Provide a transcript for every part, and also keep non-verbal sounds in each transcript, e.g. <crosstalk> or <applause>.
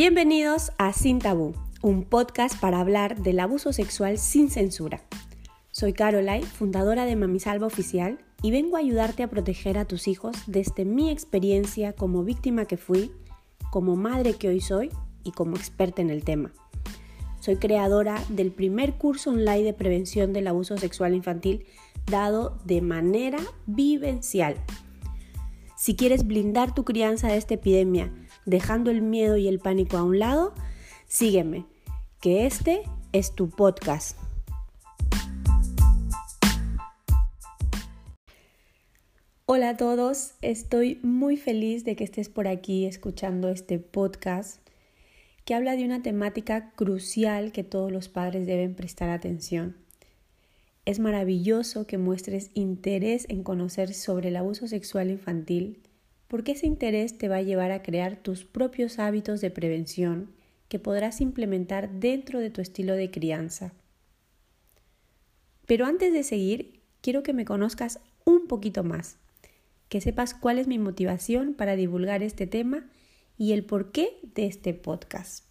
Bienvenidos a Sin Tabú, un podcast para hablar del abuso sexual sin censura. Soy Caroline, fundadora de Mamisalva Oficial, y vengo a ayudarte a proteger a tus hijos desde mi experiencia como víctima que fui, como madre que hoy soy y como experta en el tema. Soy creadora del primer curso online de prevención del abuso sexual infantil dado de manera vivencial. Si quieres blindar tu crianza de esta epidemia, dejando el miedo y el pánico a un lado, sígueme, que este es tu podcast. Hola a todos, estoy muy feliz de que estés por aquí escuchando este podcast que habla de una temática crucial que todos los padres deben prestar atención. Es maravilloso que muestres interés en conocer sobre el abuso sexual infantil porque ese interés te va a llevar a crear tus propios hábitos de prevención que podrás implementar dentro de tu estilo de crianza. Pero antes de seguir, quiero que me conozcas un poquito más, que sepas cuál es mi motivación para divulgar este tema y el porqué de este podcast.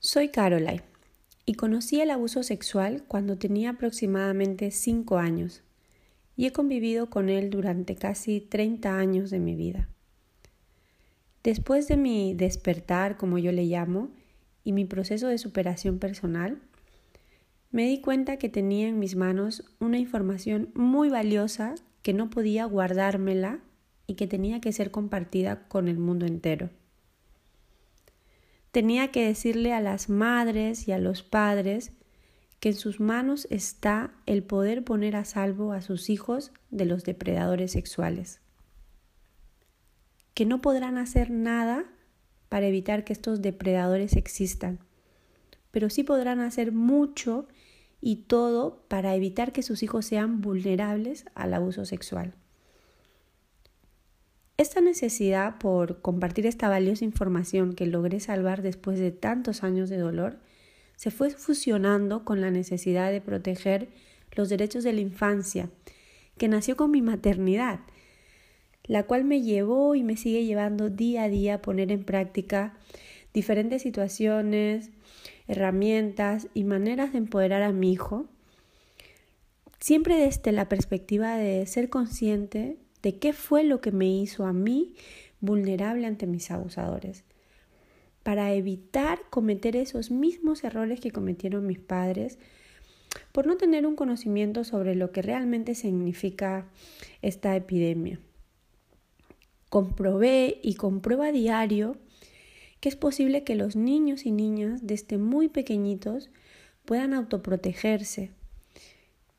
Soy Caroline y conocí el abuso sexual cuando tenía aproximadamente 5 años y he convivido con él durante casi 30 años de mi vida. Después de mi despertar, como yo le llamo, y mi proceso de superación personal, me di cuenta que tenía en mis manos una información muy valiosa que no podía guardármela y que tenía que ser compartida con el mundo entero. Tenía que decirle a las madres y a los padres que en sus manos está el poder poner a salvo a sus hijos de los depredadores sexuales, que no podrán hacer nada para evitar que estos depredadores existan, pero sí podrán hacer mucho y todo para evitar que sus hijos sean vulnerables al abuso sexual. Esta necesidad por compartir esta valiosa información que logré salvar después de tantos años de dolor se fue fusionando con la necesidad de proteger los derechos de la infancia, que nació con mi maternidad, la cual me llevó y me sigue llevando día a día a poner en práctica diferentes situaciones, herramientas y maneras de empoderar a mi hijo, siempre desde la perspectiva de ser consciente de qué fue lo que me hizo a mí vulnerable ante mis abusadores para evitar cometer esos mismos errores que cometieron mis padres por no tener un conocimiento sobre lo que realmente significa esta epidemia. Comprobé y compruebo a diario que es posible que los niños y niñas desde muy pequeñitos puedan autoprotegerse,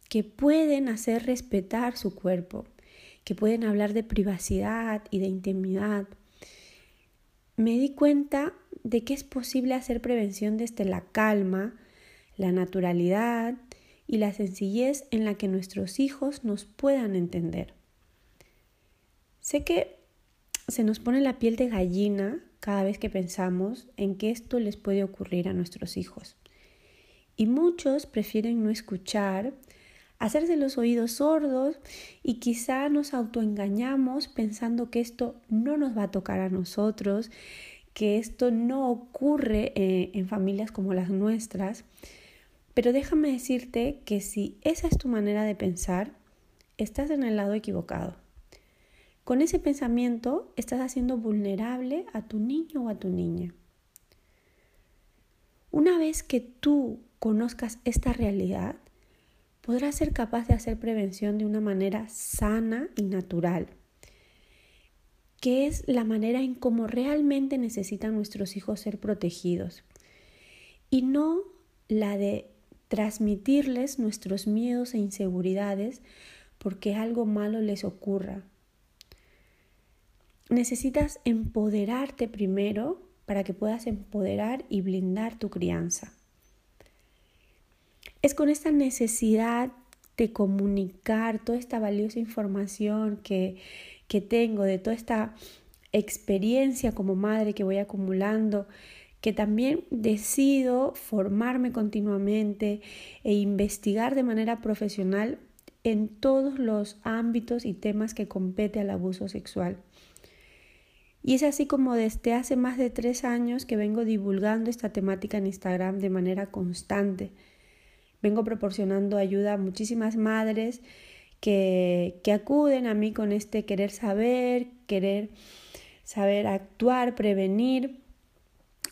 que pueden hacer respetar su cuerpo, que pueden hablar de privacidad y de intimidad. Me di cuenta de que es posible hacer prevención desde la calma, la naturalidad y la sencillez en la que nuestros hijos nos puedan entender. Sé que se nos pone la piel de gallina cada vez que pensamos en que esto les puede ocurrir a nuestros hijos. Y muchos prefieren no escuchar, hacerse los oídos sordos y quizá nos autoengañamos pensando que esto no nos va a tocar a nosotros, que esto no ocurre eh, en familias como las nuestras, pero déjame decirte que si esa es tu manera de pensar, estás en el lado equivocado. Con ese pensamiento estás haciendo vulnerable a tu niño o a tu niña. Una vez que tú conozcas esta realidad, podrás ser capaz de hacer prevención de una manera sana y natural que es la manera en cómo realmente necesitan nuestros hijos ser protegidos y no la de transmitirles nuestros miedos e inseguridades porque algo malo les ocurra. Necesitas empoderarte primero para que puedas empoderar y blindar tu crianza. Es con esta necesidad de comunicar toda esta valiosa información que, que tengo, de toda esta experiencia como madre que voy acumulando, que también decido formarme continuamente e investigar de manera profesional en todos los ámbitos y temas que compete al abuso sexual. Y es así como desde hace más de tres años que vengo divulgando esta temática en Instagram de manera constante. Vengo proporcionando ayuda a muchísimas madres que, que acuden a mí con este querer saber, querer saber actuar, prevenir.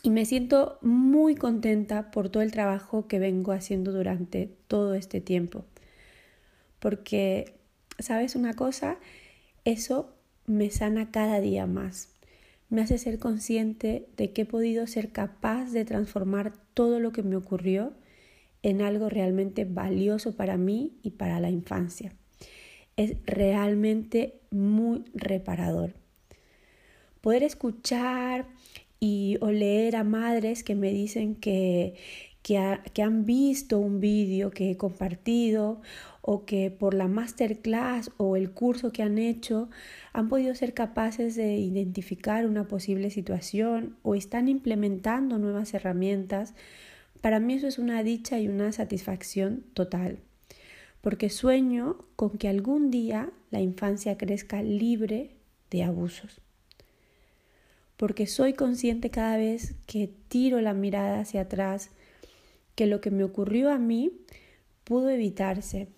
Y me siento muy contenta por todo el trabajo que vengo haciendo durante todo este tiempo. Porque, ¿sabes una cosa? Eso me sana cada día más. Me hace ser consciente de que he podido ser capaz de transformar todo lo que me ocurrió en algo realmente valioso para mí y para la infancia. Es realmente muy reparador. Poder escuchar y o leer a madres que me dicen que, que, que han visto un vídeo que he compartido o que por la masterclass o el curso que han hecho han podido ser capaces de identificar una posible situación o están implementando nuevas herramientas, para mí eso es una dicha y una satisfacción total, porque sueño con que algún día la infancia crezca libre de abusos porque soy consciente cada vez que tiro la mirada hacia atrás que lo que me ocurrió a mí pudo evitarse.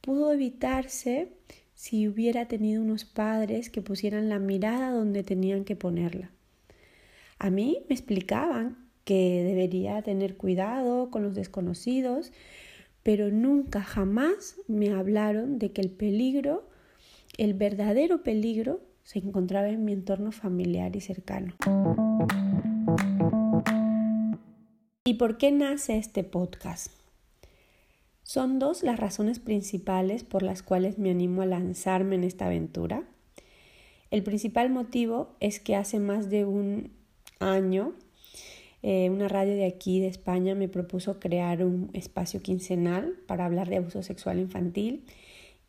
Pudo evitarse si hubiera tenido unos padres que pusieran la mirada donde tenían que ponerla. A mí me explicaban que debería tener cuidado con los desconocidos, pero nunca jamás me hablaron de que el peligro, el verdadero peligro, se encontraba en mi entorno familiar y cercano. ¿Y por qué nace este podcast? Son dos las razones principales por las cuales me animo a lanzarme en esta aventura. El principal motivo es que hace más de un año eh, una radio de aquí de España me propuso crear un espacio quincenal para hablar de abuso sexual infantil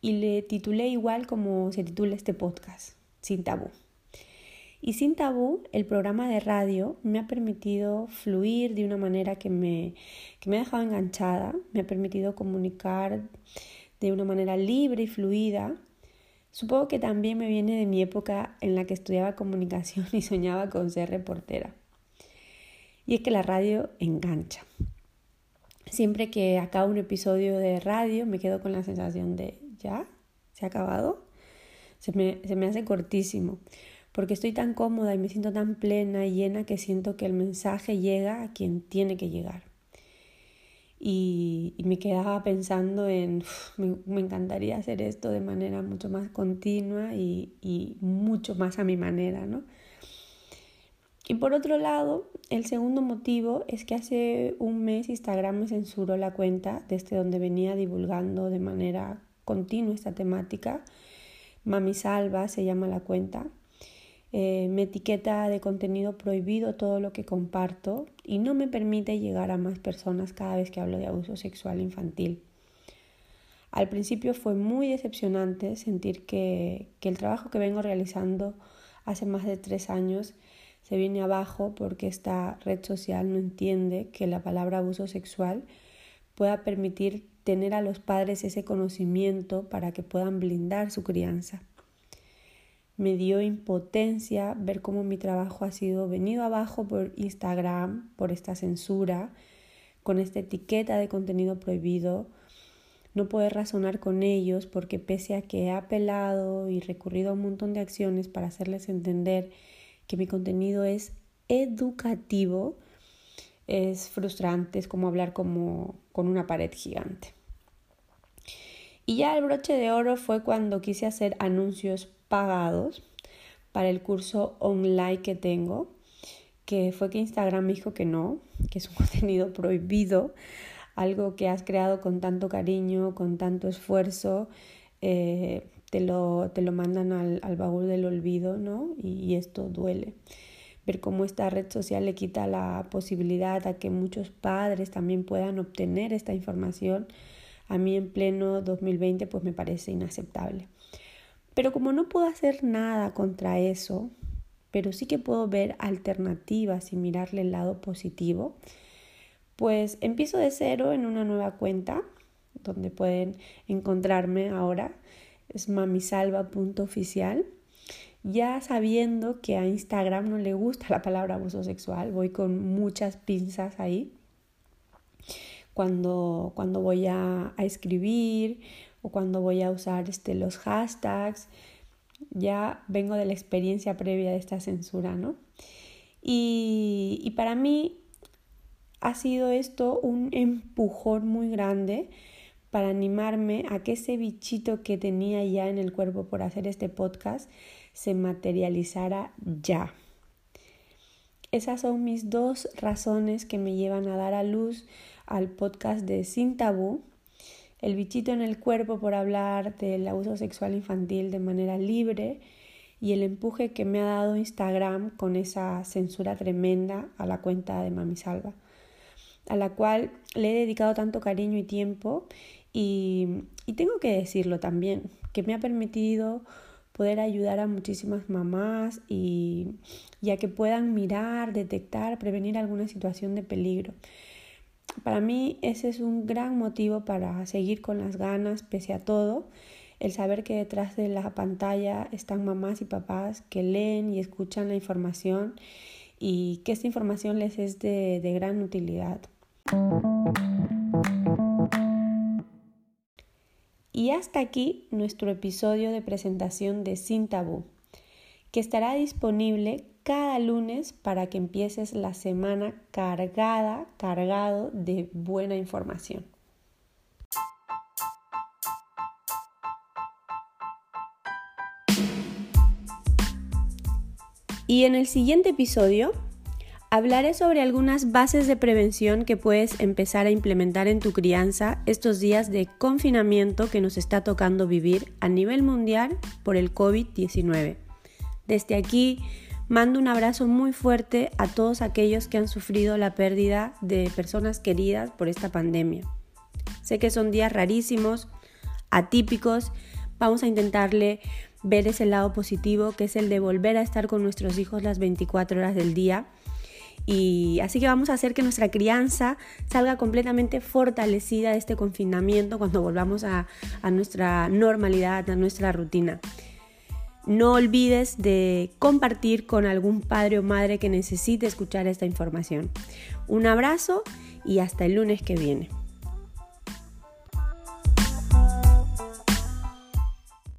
y le titulé igual como se titula este podcast, sin tabú. Y sin tabú, el programa de radio me ha permitido fluir de una manera que me, que me ha dejado enganchada, me ha permitido comunicar de una manera libre y fluida. Supongo que también me viene de mi época en la que estudiaba comunicación <laughs> y soñaba con ser reportera. Y es que la radio engancha. Siempre que acabo un episodio de radio me quedo con la sensación de, ¿ya? ¿Se ha acabado? se me, se me hace cortísimo, porque estoy tan cómoda y me siento tan plena y llena que siento que el mensaje llega a quien tiene que llegar. Y, me quedaba pensando en, me, encantaría hacer esto de manera mucho más continua y, y mucho más a mi manera, ¿no? Y por otro lado, el segundo motivo es que hace un mes Instagram me censuró la cuenta desde donde venía divulgando de manera continua esta temática Mami Salva se llama la cuenta. Eh, me etiqueta de contenido prohibido todo lo que comparto y no me permite llegar a más personas cada vez que hablo de abuso sexual infantil. Al principio fue muy decepcionante sentir que, que el trabajo que vengo realizando hace más de tres años se viene abajo porque esta red social no entiende que la palabra abuso sexual pueda permitir tener a los padres ese conocimiento para que puedan blindar su crianza. Me dio impotencia ver cómo mi trabajo ha sido venido abajo por Instagram, por esta censura, con esta etiqueta de contenido prohibido. No poder razonar con ellos porque pese a que he apelado y recurrido a un montón de acciones para hacerles entender que mi contenido es educativo, es frustrante, es como hablar como con una pared gigante. Y ya el broche de oro fue cuando quise hacer anuncios pagados para el curso online que tengo, que fue que Instagram me dijo que no, que es un <laughs> contenido prohibido, algo que has creado con tanto cariño, con tanto esfuerzo, eh, te, lo, te, lo, mandan al, al, baúl del olvido, ¿no? y esto duele ver cómo esta red social le quita la posibilidad a que muchos padres también puedan obtener esta información a mí en pleno 2020 pues me parece inaceptable. Pero como no puedo hacer nada contra eso, pero sí que puedo ver alternativas y mirarle el lado positivo, pues empiezo de cero en una nueva cuenta donde pueden encontrarme ahora. Es mamisalva.oficial. Ya sabiendo que a Instagram no le gusta la palabra abuso sexual, voy con muchas pinzas ahí. Cuando, cuando voy a, escribir o cuando voy a usar este, los hashtags, ya vengo de la experiencia previa de esta censura, ¿no? Y, y para mí ha sido esto un empujón muy grande para animarme a que ese bichito que tenía ya en el cuerpo por hacer este podcast se materializara ya. Esas son mis dos razones que me llevan a dar a luz al podcast de Sin Tabú, el bichito en el cuerpo por hablar del abuso sexual infantil de manera libre y el empuje que me ha dado Instagram con esa censura tremenda a la cuenta de Mami Salva a la cual le he dedicado tanto cariño y tiempo y, tengo que decirlo también, que me ha permitido poder ayudar a muchísimas mamás y, ya que puedan mirar, detectar, prevenir alguna situación de peligro. Para mí ese es un gran motivo para seguir con las ganas pese a todo, el saber que detrás de la pantalla están mamás y papás que leen y escuchan la información y que esta información les es de gran utilidad. Y hasta aquí nuestro episodio de presentación de Sin Tabú, que estará disponible cada lunes para que empieces la semana cargada, cargado de buena información. Y en el siguiente episodio Hablaré sobre algunas bases de prevención que puedes empezar a implementar en tu crianza estos días de confinamiento que nos está tocando vivir a nivel mundial por el COVID-19. Desde aquí mando un abrazo muy fuerte a todos aquellos que han sufrido la pérdida de personas queridas por esta pandemia. Sé que son días rarísimos, atípicos, vamos a intentarle ver ese lado positivo que es el de volver a estar con nuestros hijos las 24 horas del día y así que vamos a hacer que nuestra crianza salga completamente fortalecida de este confinamiento cuando volvamos a, a nuestra normalidad, a nuestra rutina. No olvides de compartir con algún padre o madre que necesite escuchar esta información. Un abrazo y hasta el lunes que viene.